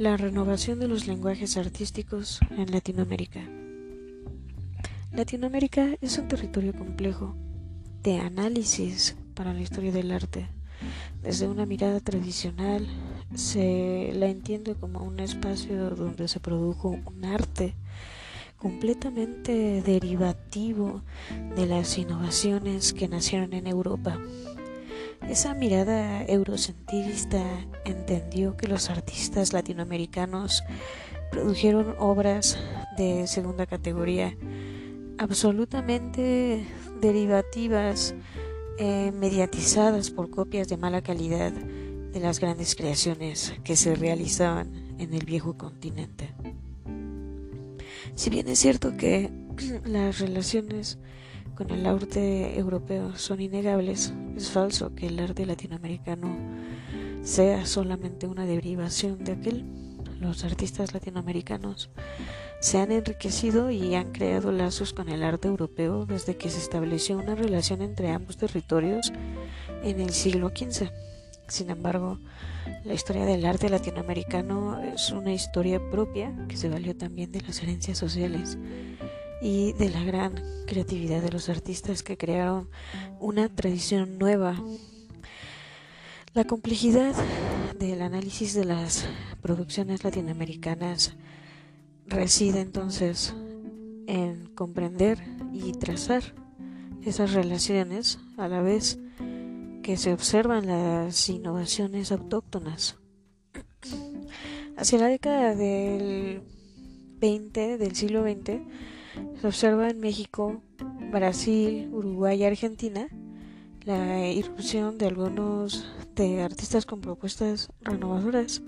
La renovación de los lenguajes artísticos en Latinoamérica. Latinoamérica es un territorio complejo de análisis para la historia del arte. Desde una mirada tradicional se la entiende como un espacio donde se produjo un arte completamente derivativo de las innovaciones que nacieron en Europa. Esa mirada eurocentrista entendió que los artistas latinoamericanos produjeron obras de segunda categoría absolutamente derivativas, eh, mediatizadas por copias de mala calidad de las grandes creaciones que se realizaban en el viejo continente. Si bien es cierto que las relaciones con el arte europeo son innegables, es falso que el arte latinoamericano sea solamente una derivación de aquel. Los artistas latinoamericanos se han enriquecido y han creado lazos con el arte europeo desde que se estableció una relación entre ambos territorios en el siglo XV. Sin embargo, la historia del arte latinoamericano es una historia propia que se valió también de las herencias sociales y de la gran creatividad de los artistas que crearon una tradición nueva. La complejidad del análisis de las producciones latinoamericanas reside entonces en comprender y trazar esas relaciones a la vez que se observan las innovaciones autóctonas. Hacia la década del 20 del siglo XX se observa en México, Brasil, Uruguay y Argentina la irrupción de algunos de artistas con propuestas renovadoras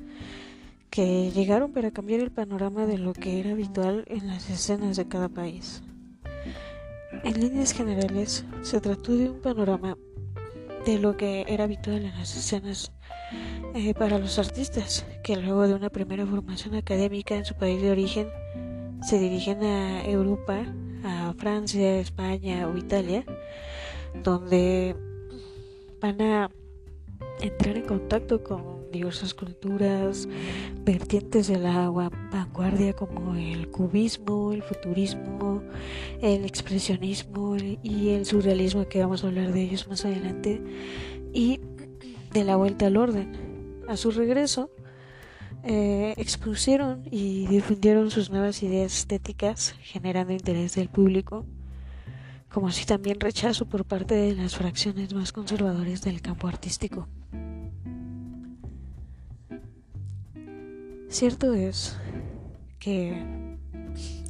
que llegaron para cambiar el panorama de lo que era habitual en las escenas de cada país. En líneas generales, se trató de un panorama de lo que era habitual en las escenas eh, para los artistas, que luego de una primera formación académica en su país de origen, se dirigen a Europa, a Francia, España o Italia, donde van a entrar en contacto con diversas culturas, vertientes de la vanguardia como el cubismo, el futurismo, el expresionismo y el surrealismo, que vamos a hablar de ellos más adelante, y de la vuelta al orden. A su regreso, eh, expusieron y difundieron sus nuevas ideas estéticas, generando interés del público, como así también rechazo por parte de las fracciones más conservadoras del campo artístico. Cierto es que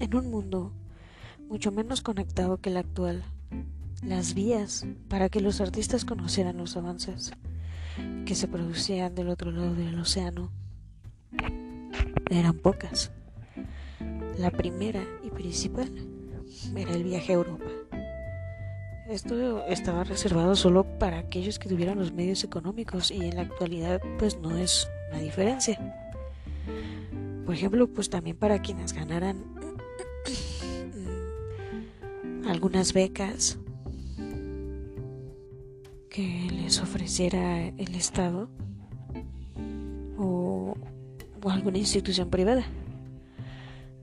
en un mundo mucho menos conectado que el actual, las vías para que los artistas conocieran los avances que se producían del otro lado del océano eran pocas. La primera y principal era el viaje a Europa. Esto estaba reservado solo para aquellos que tuvieran los medios económicos y en la actualidad pues no es una diferencia. Por ejemplo, pues también para quienes ganaran mm, algunas becas que les ofreciera el Estado o, o alguna institución privada.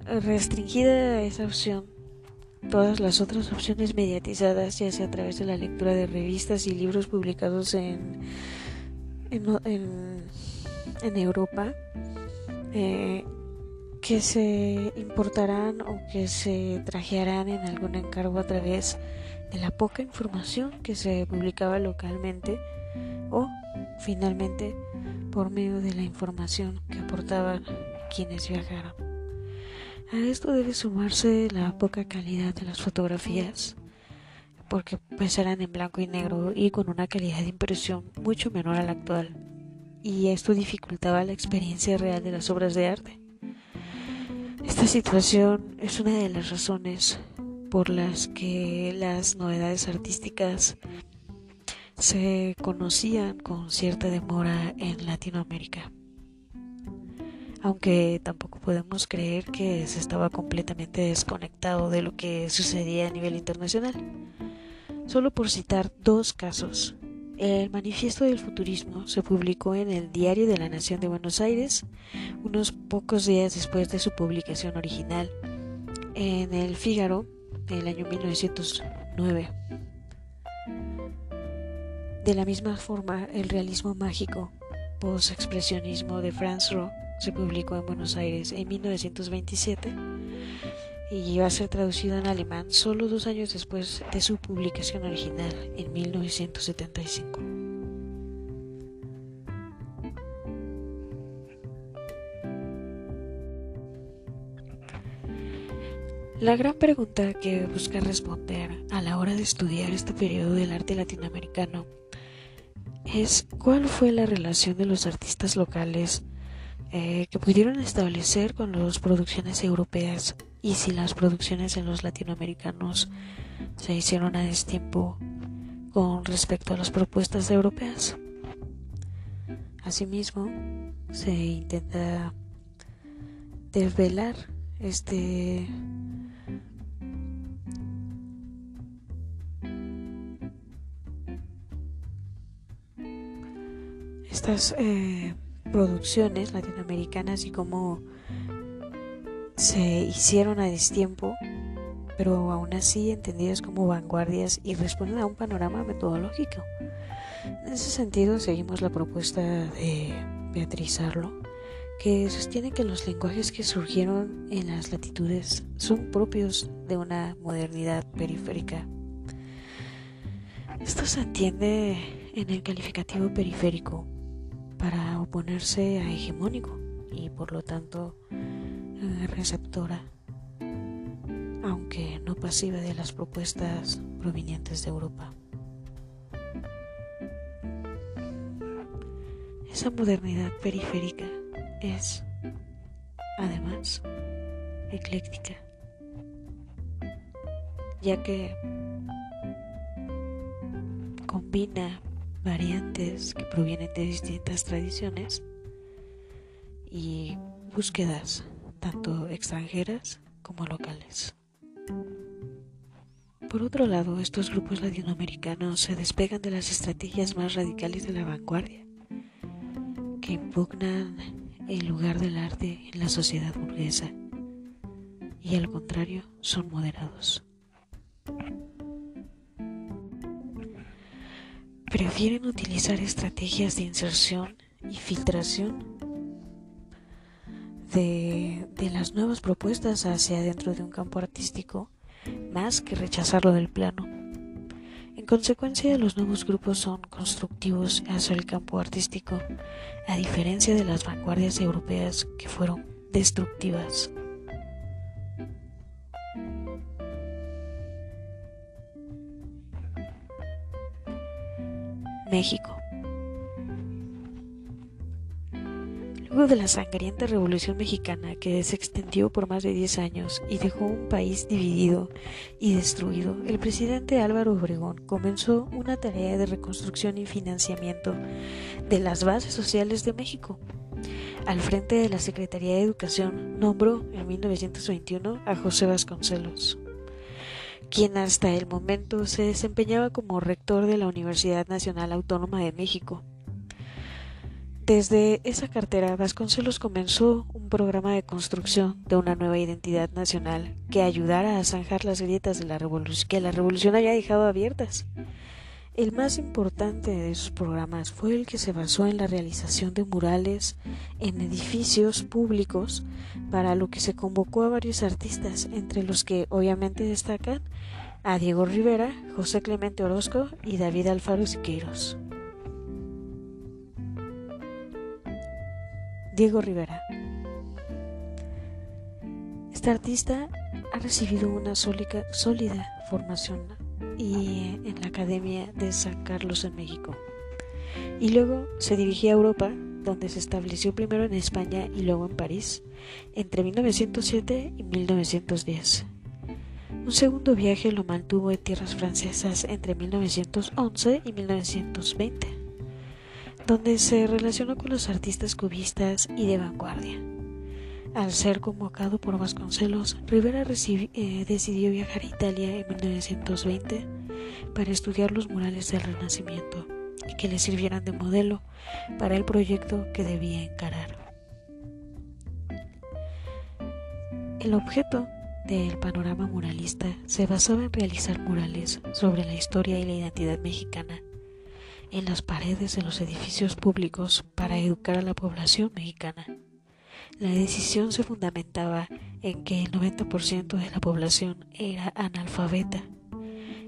Restringida esa opción, todas las otras opciones mediatizadas, ya sea a través de la lectura de revistas y libros publicados en, en, Europa, eh, que se importarán o que se trajearán en algún encargo a través de la poca información que se publicaba localmente o finalmente por medio de la información que aportaban quienes viajaron. A esto debe sumarse la poca calidad de las fotografías, porque pues eran en blanco y negro y con una calidad de impresión mucho menor a la actual y esto dificultaba la experiencia real de las obras de arte. Esta situación es una de las razones por las que las novedades artísticas se conocían con cierta demora en Latinoamérica. Aunque tampoco podemos creer que se estaba completamente desconectado de lo que sucedía a nivel internacional. Solo por citar dos casos El Manifiesto del Futurismo se publicó en el Diario de la Nación de Buenos Aires unos pocos días después de su publicación original en el Fígaro del año 1909. De la misma forma, el realismo mágico, post-expresionismo de Franz Roh, se publicó en Buenos Aires en 1927 y iba a ser traducido en alemán solo dos años después de su publicación original en 1975. La gran pregunta que busca responder a la hora de estudiar este periodo del arte latinoamericano es cuál fue la relación de los artistas locales eh, que pudieron establecer con las producciones europeas y si las producciones en los latinoamericanos se hicieron a destiempo con respecto a las propuestas europeas. Asimismo, se intenta desvelar este estas eh, producciones latinoamericanas y cómo se hicieron a destiempo, pero aún así entendidas como vanguardias y responden a un panorama metodológico. En ese sentido, seguimos la propuesta de Beatriz Arlo, que sostiene que los lenguajes que surgieron en las latitudes son propios de una modernidad periférica. Esto se entiende en el calificativo periférico, para oponerse a hegemónico y por lo tanto eh, receptora, aunque no pasiva de las propuestas provenientes de Europa. Esa modernidad periférica es, además, ecléctica, ya que combina variantes que provienen de distintas tradiciones y búsquedas tanto extranjeras como locales. Por otro lado, estos grupos latinoamericanos se despegan de las estrategias más radicales de la vanguardia, que impugnan el lugar del arte en la sociedad burguesa, y al contrario, son moderados. Prefieren utilizar estrategias de inserción y filtración de, las nuevas propuestas hacia dentro de un campo artístico más que rechazarlo del plano. En consecuencia, los nuevos grupos son constructivos hacia el campo artístico, a diferencia de las vanguardias europeas que fueron destructivas. México. Luego de la sangrienta Revolución Mexicana que se extendió por más de 10 años y dejó un país dividido y destruido, el presidente Álvaro Obregón comenzó una tarea de reconstrucción y financiamiento de las bases sociales de México. Al frente de la Secretaría de Educación nombró en 1921 a José Vasconcelos quien hasta el momento se desempeñaba como rector de la Universidad Nacional Autónoma de México. Desde esa cartera, Vasconcelos comenzó un programa de construcción de una nueva identidad nacional que ayudara a zanjar las grietas de la revolución que la revolución había dejado abiertas. El más importante de esos programas fue el que se basó en la realización de murales en edificios públicos, para lo que se convocó a varios artistas, entre los que obviamente destacan a Diego Rivera, José Clemente Orozco y David Alfaro Siqueiros. Diego Rivera. Este artista ha recibido una sólida, sólida formación y en la Academia de San Carlos en México. Y luego se dirigió a Europa, donde se estableció primero en España y luego en París, entre 1907 y 1910. Un segundo viaje lo mantuvo en tierras francesas entre 1911 y 1920, donde se relacionó con los artistas cubistas y de vanguardia. Al ser convocado por Vasconcelos, Rivera eh, decidió viajar a Italia en 1920 para estudiar los murales del Renacimiento y que le sirvieran de modelo para el proyecto que debía encarar. El objeto del panorama muralista se basaba en realizar murales sobre la historia y la identidad mexicana en las paredes de los edificios públicos para educar a la población mexicana. La decisión se fundamentaba en que el 90% de la población era analfabeta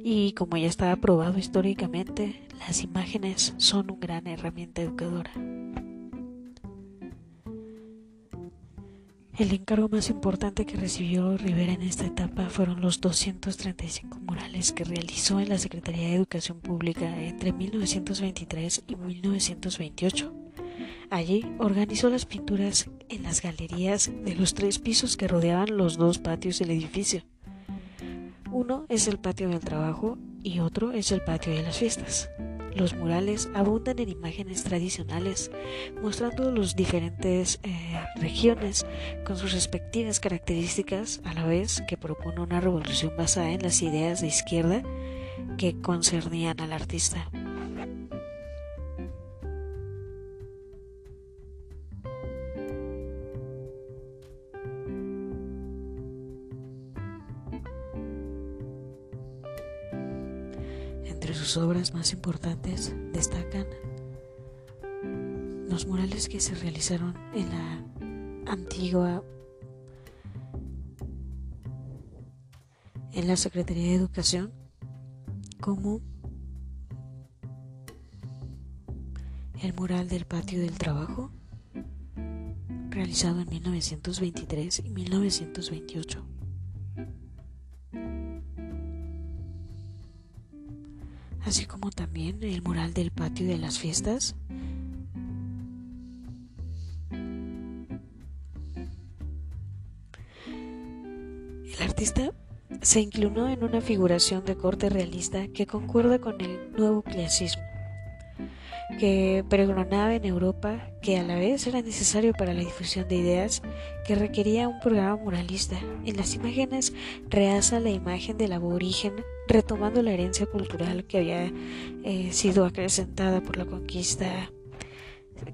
y como ya estaba probado históricamente, las imágenes son una gran herramienta educadora. El encargo más importante que recibió Rivera en esta etapa fueron los 235 murales que realizó en la Secretaría de Educación Pública entre 1923 y 1928. Allí organizó las pinturas en las galerías de los tres pisos que rodeaban los dos patios del edificio. Uno es el patio del trabajo y otro es el patio de las fiestas. Los murales abundan en imágenes tradicionales, mostrando las diferentes eh, regiones con sus respectivas características, a la vez que propone una revolución basada en las ideas de izquierda que concernían al artista. Sus obras más importantes destacan los murales que se realizaron en la antigua en la Secretaría de Educación como el mural del patio del trabajo realizado en 1923 y 1928. También el mural del patio de las fiestas. El artista se inclinó en una figuración de corte realista que concuerda con el nuevo clasismo que pregonaba en Europa que a la vez era necesario para la difusión de ideas que requería un programa moralista. En las imágenes rehaza la imagen del aborigen retomando la herencia cultural que había eh, sido acrecentada por la conquista,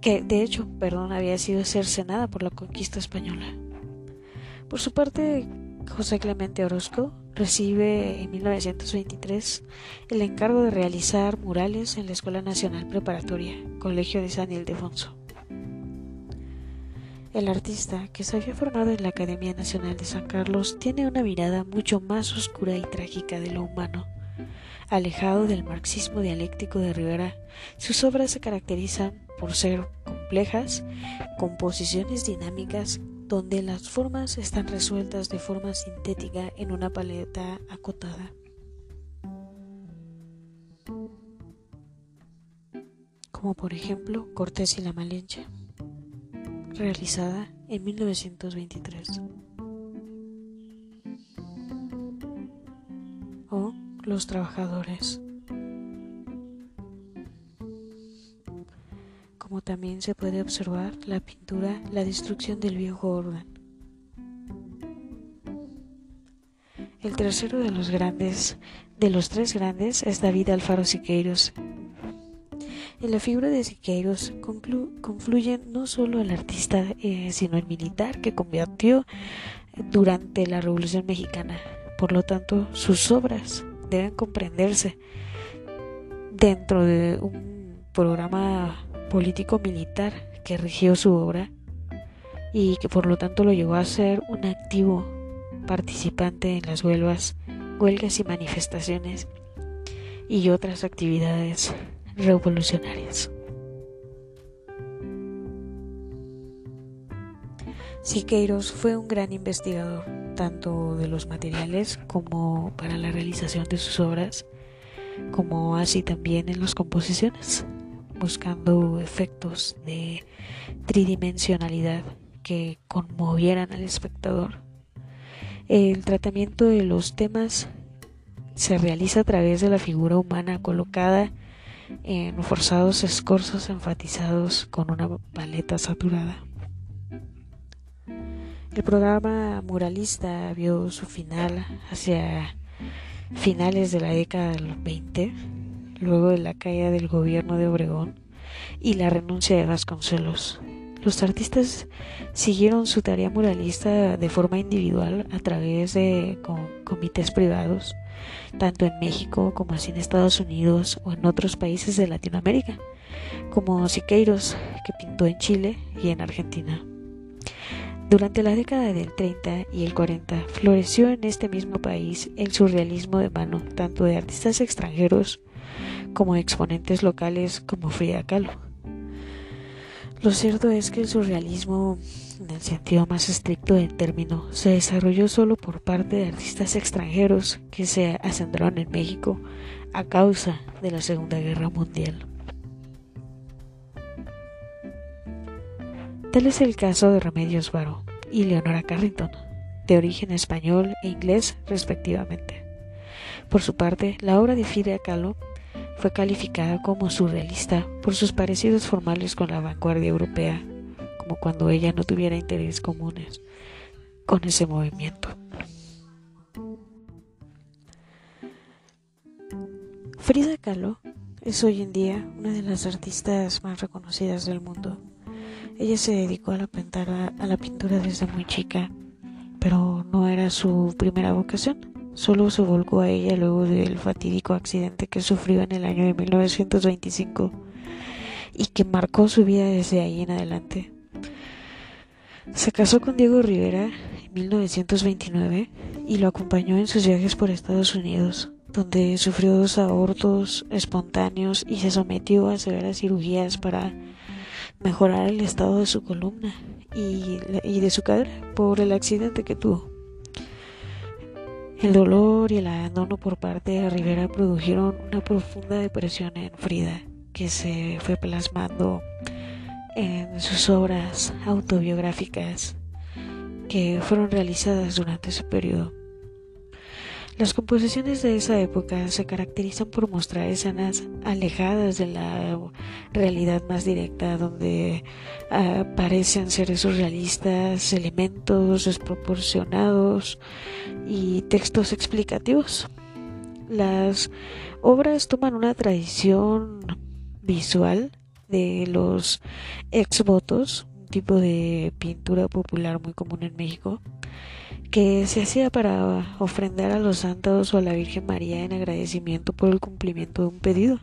que de hecho, perdón, había sido cercenada por la conquista española. Por su parte, José Clemente Orozco recibe en 1923 el encargo de realizar murales en la Escuela Nacional Preparatoria, Colegio de San Ildefonso. El artista, que se había formado en la Academia Nacional de San Carlos, tiene una mirada mucho más oscura y trágica de lo humano. Alejado del marxismo dialéctico de Rivera, sus obras se caracterizan por ser complejas, composiciones dinámicas donde las formas están resueltas de forma sintética en una paleta acotada. Como por ejemplo Cortés y la Malinche, realizada en 1923. O Los Trabajadores. como también se puede observar la pintura La destrucción del viejo orden. El tercero de los grandes, de los tres grandes, es David Alfaro Siqueiros. En la figura de Siqueiros confluyen no solo el artista, eh, sino el militar que combatió durante la Revolución Mexicana. Por lo tanto, sus obras deben comprenderse dentro de un programa político militar que rigió su obra y que por lo tanto lo llevó a ser un activo participante en las huelgas, huelgas y manifestaciones y otras actividades revolucionarias. Siqueiros fue un gran investigador, tanto de los materiales como para la realización de sus obras, como así también en las composiciones buscando efectos de tridimensionalidad que conmovieran al espectador. El tratamiento de los temas se realiza a través de la figura humana colocada en forzados escorzos enfatizados con una paleta saturada. El programa muralista vio su final hacia finales de la década del 20 luego de la caída del gobierno de Obregón y la renuncia de Vasconcelos. Los artistas siguieron su tarea muralista de forma individual a través de comités privados, tanto en México como así en Estados Unidos o en otros países de Latinoamérica, como Siqueiros, que pintó en Chile y en Argentina. Durante la década del 30 y el 40 floreció en este mismo país el surrealismo de mano tanto de artistas extranjeros como exponentes locales como Frida Kahlo. Lo cierto es que el surrealismo, en el sentido más estricto del término, se desarrolló solo por parte de artistas extranjeros que se asentaron en México a causa de la Segunda Guerra Mundial. Tal es el caso de Remedios Varo y Leonora Carrington, de origen español e inglés respectivamente. Por su parte, la obra de Frida Kahlo fue calificada como surrealista por sus parecidos formales con la vanguardia europea, como cuando ella no tuviera intereses comunes con ese movimiento. Frida Kahlo es hoy en día una de las artistas más reconocidas del mundo. Ella se dedicó a la, pintura, a la pintura desde muy chica, pero no era su primera vocación solo se volcó a ella luego del fatídico accidente que sufrió en el año de 1925 y que marcó su vida desde ahí en adelante. Se casó con Diego Rivera en 1929 y lo acompañó en sus viajes por Estados Unidos, donde sufrió dos abortos espontáneos y se sometió a severas cirugías para mejorar el estado de su columna y, de su cadera por el accidente que tuvo. El dolor y el abandono por parte de Rivera produjeron una profunda depresión en Frida, que se fue plasmando en sus obras autobiográficas que fueron realizadas durante ese periodo. Las composiciones de esa época se caracterizan por mostrar escenas alejadas de la realidad más directa, donde aparecen seres surrealistas, elementos desproporcionados y textos explicativos. Las obras toman una tradición visual de los exvotos, un tipo de pintura popular muy común en México, que se hacía para ofrendar a los santos o a la Virgen María en agradecimiento por el cumplimiento de un pedido.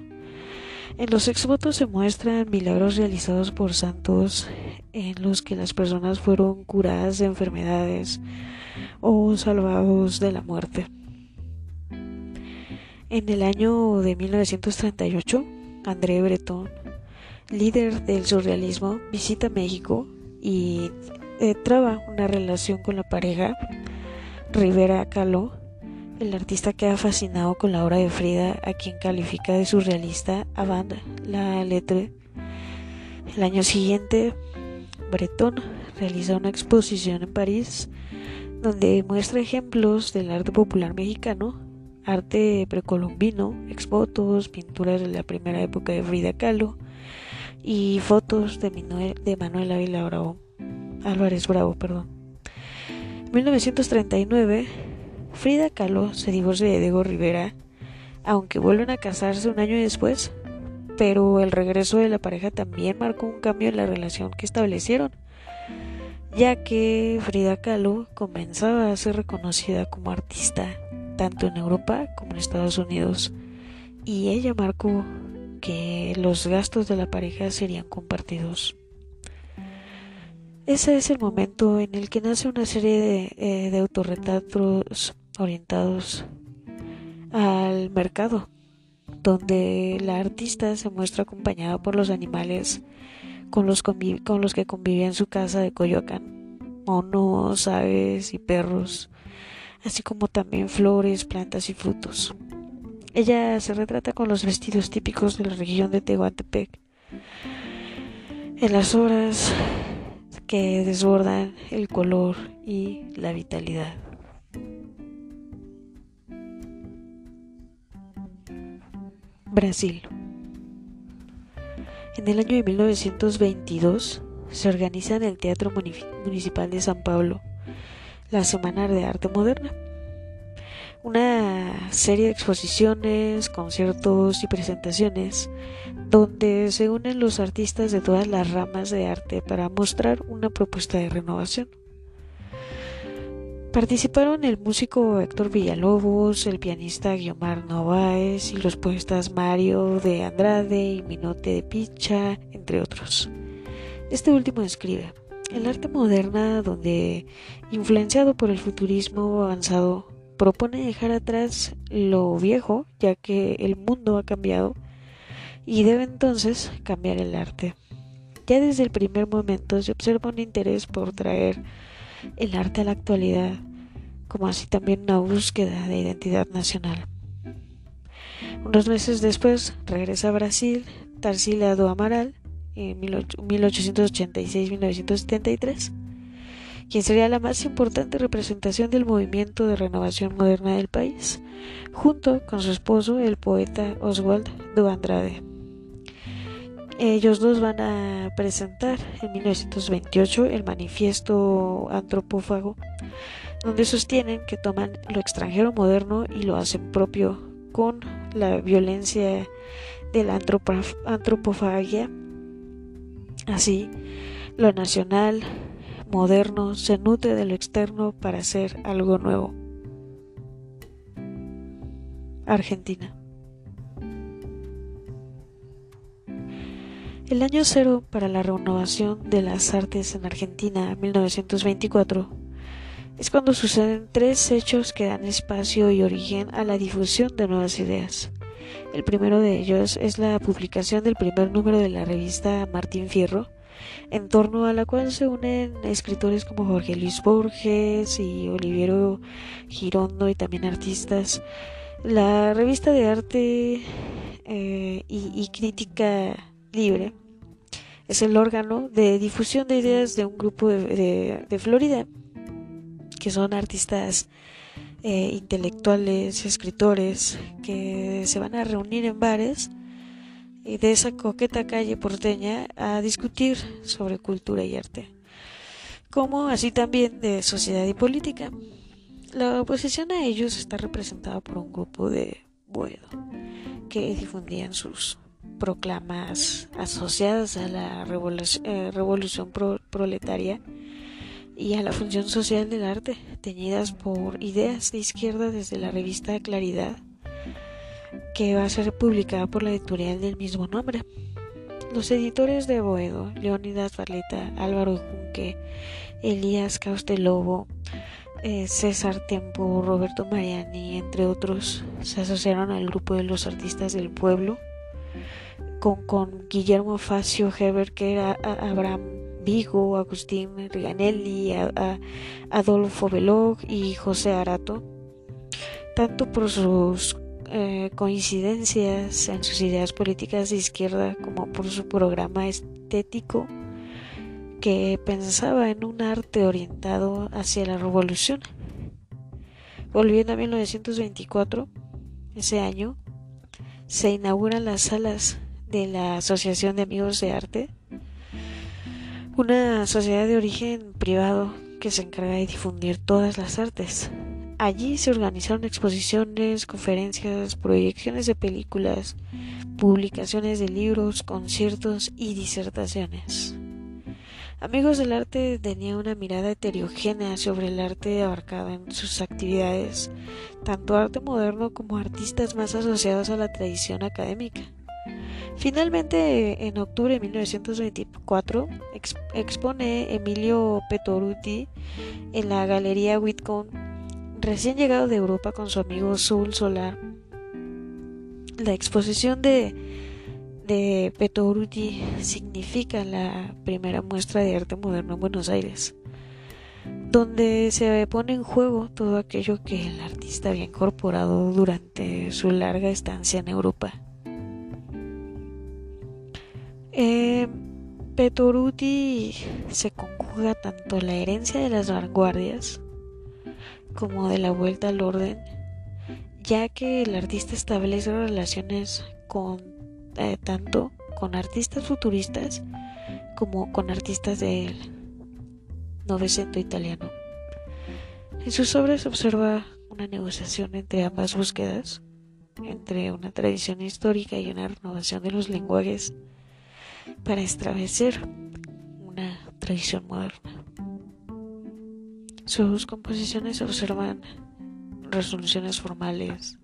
En los exvotos se muestran milagros realizados por santos en los que las personas fueron curadas de enfermedades o salvados de la muerte. En el año de 1938, André Breton, líder del surrealismo, visita México y eh, traba una relación con la pareja Rivera Caló, el artista que ha fascinado con la obra de Frida, a quien califica de surrealista a la letra. El año siguiente, Breton realiza una exposición en París donde muestra ejemplos del arte popular mexicano, arte precolombino, exvotos, pinturas de la primera época de Frida Kahlo y fotos de Manuel, de Manuel Ávila Bravo. Álvarez Bravo, perdón. En 1939, Frida Kahlo se divorcia de Diego Rivera, aunque vuelven a casarse un año después, pero el regreso de la pareja también marcó un cambio en la relación que establecieron, ya que Frida Kahlo comenzaba a ser reconocida como artista tanto en Europa como en Estados Unidos, y ella marcó que los gastos de la pareja serían compartidos. Ese es el momento en el que nace una serie de, eh, de autorretratos orientados al mercado, donde la artista se muestra acompañada por los animales con los, con los que convivía en su casa de Coyoacán, monos, aves y perros, así como también flores, plantas y frutos. Ella se retrata con los vestidos típicos de la región de Tehuantepec. En las horas que desbordan el color y la vitalidad. Brasil. En el año de 1922 se organiza en el Teatro Municipal de San Pablo la Semana de Arte Moderna. una serie de exposiciones, conciertos y presentaciones donde se unen los artistas de todas las ramas de arte para mostrar una propuesta de renovación. Participaron el músico Héctor Villalobos, el pianista Guiomar Novaes y los poetas Mario de Andrade y Minote de Picha, entre otros. Este último escribe, el arte moderna, donde, influenciado por el futurismo avanzado, propone dejar atrás lo viejo, ya que el mundo ha cambiado, y debe entonces cambiar el arte. Ya desde el primer momento se observa un interés por traer el arte a la actualidad, como así también una búsqueda de identidad nacional. Unos meses después regresa a Brasil Tarsila do Amaral en 1886-1973, quien sería la más importante representación del movimiento de renovación moderna del país, junto con su esposo, el poeta Oswald do Andrade. Ellos dos van a presentar en 1928 el manifiesto antropófago, donde sostienen que toman lo extranjero moderno y lo hacen propio con la violencia de la antropofagia. Así, lo nacional, moderno, se nutre de lo externo para hacer algo nuevo. Argentina. El año cero para la renovación de las artes en Argentina, 1924, es cuando suceden tres hechos que dan espacio y origen a la difusión de nuevas ideas. El primero de ellos es la publicación del primer número de la revista Martín Fierro, en torno a la cual se unen escritores como Jorge Luis Borges y Oliviero Girondo y también artistas. La revista de arte eh, y crítica libre. Es el órgano de difusión de ideas de un grupo de, Florida, que son artistas eh, intelectuales, escritores, que se van a reunir en bares y de esa coqueta calle porteña a discutir sobre cultura y arte, como así también de sociedad y política. La oposición a ellos está representada por un grupo de Boedo que difundían sus proclamas asociadas a la eh, revolución, proletaria y a la función social del arte, teñidas por ideas de izquierda desde la revista Claridad, que va a ser publicada por la editorial del mismo nombre. Los editores de Boedo, Leonidas Barleta, Álvaro Junque, Elías Caustelobo, eh, César Tempo, Roberto Mariani, entre otros, se asociaron al grupo de los artistas del pueblo con, Guillermo Facio Heber, que era Abraham Vigo, Agustín Riganelli, Adolfo Belog y José Arato, tanto por sus eh, coincidencias en sus ideas políticas de izquierda como por su programa estético que pensaba en un arte orientado hacia la revolución. Volviendo a 1924, ese año, se inauguran las salas de la Asociación de Amigos de Arte, una sociedad de origen privado que se encarga de difundir todas las artes. Allí se organizaron exposiciones, conferencias, proyecciones de películas, publicaciones de libros, conciertos y disertaciones. Amigos del Arte tenía una mirada heterogénea sobre el arte abarcado en sus actividades, tanto arte moderno como artistas más asociados a la tradición académica. Finalmente, en octubre de 1924, expone Emilio Petoruti en la Galería Whitcomb, recién llegado de Europa con su amigo Sul Solar. La exposición de, de Petoruti significa la primera muestra de arte moderno en Buenos Aires, donde se pone en juego todo aquello que el artista había incorporado durante su larga estancia en Europa. Eh, Petoruti se conjuga tanto la herencia de las vanguardias como de la vuelta al orden, ya que el artista establece relaciones con eh, tanto con artistas futuristas como con artistas del novecento italiano. En sus obras observa una negociación entre ambas búsquedas, entre una tradición histórica y una renovación de los lenguajes para establecer una tradición moderna. Sus composiciones observan resoluciones formales,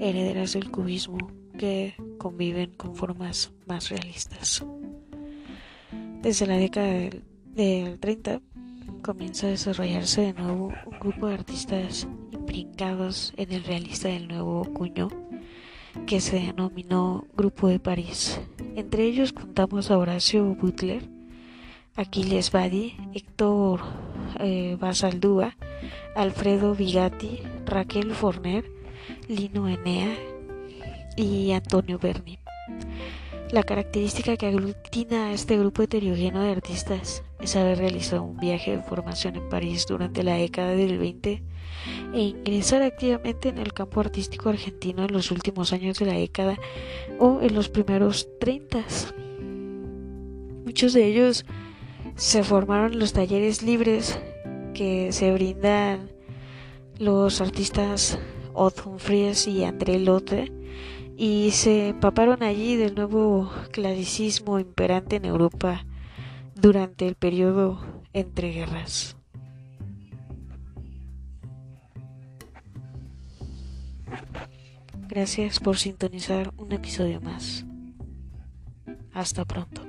herederas del cubismo, que conviven con formas más realistas. Desde la década del, 30 comienza a desarrollarse de nuevo un grupo de artistas imprincados en el realista del nuevo cuño que se denominó Grupo de París. Entre ellos contamos a Horacio Butler, Aquiles Badi, Héctor eh, Basaldúa, Alfredo Vigatti, Raquel Forner, Lino Enea y Antonio Berni. La característica que aglutina a este grupo heterogéneo de artistas es haber realizado un viaje de formación en París durante la década del 20 e ingresar activamente en el campo artístico argentino en los últimos años de la década o en los primeros 30. Muchos de ellos se formaron en los talleres libres que se brindan los artistas Odd Humphries y André Lotte y se empaparon allí del nuevo clasicismo imperante en Europa durante el periodo entre guerras. Gracias por sintonizar un episodio más. Hasta pronto.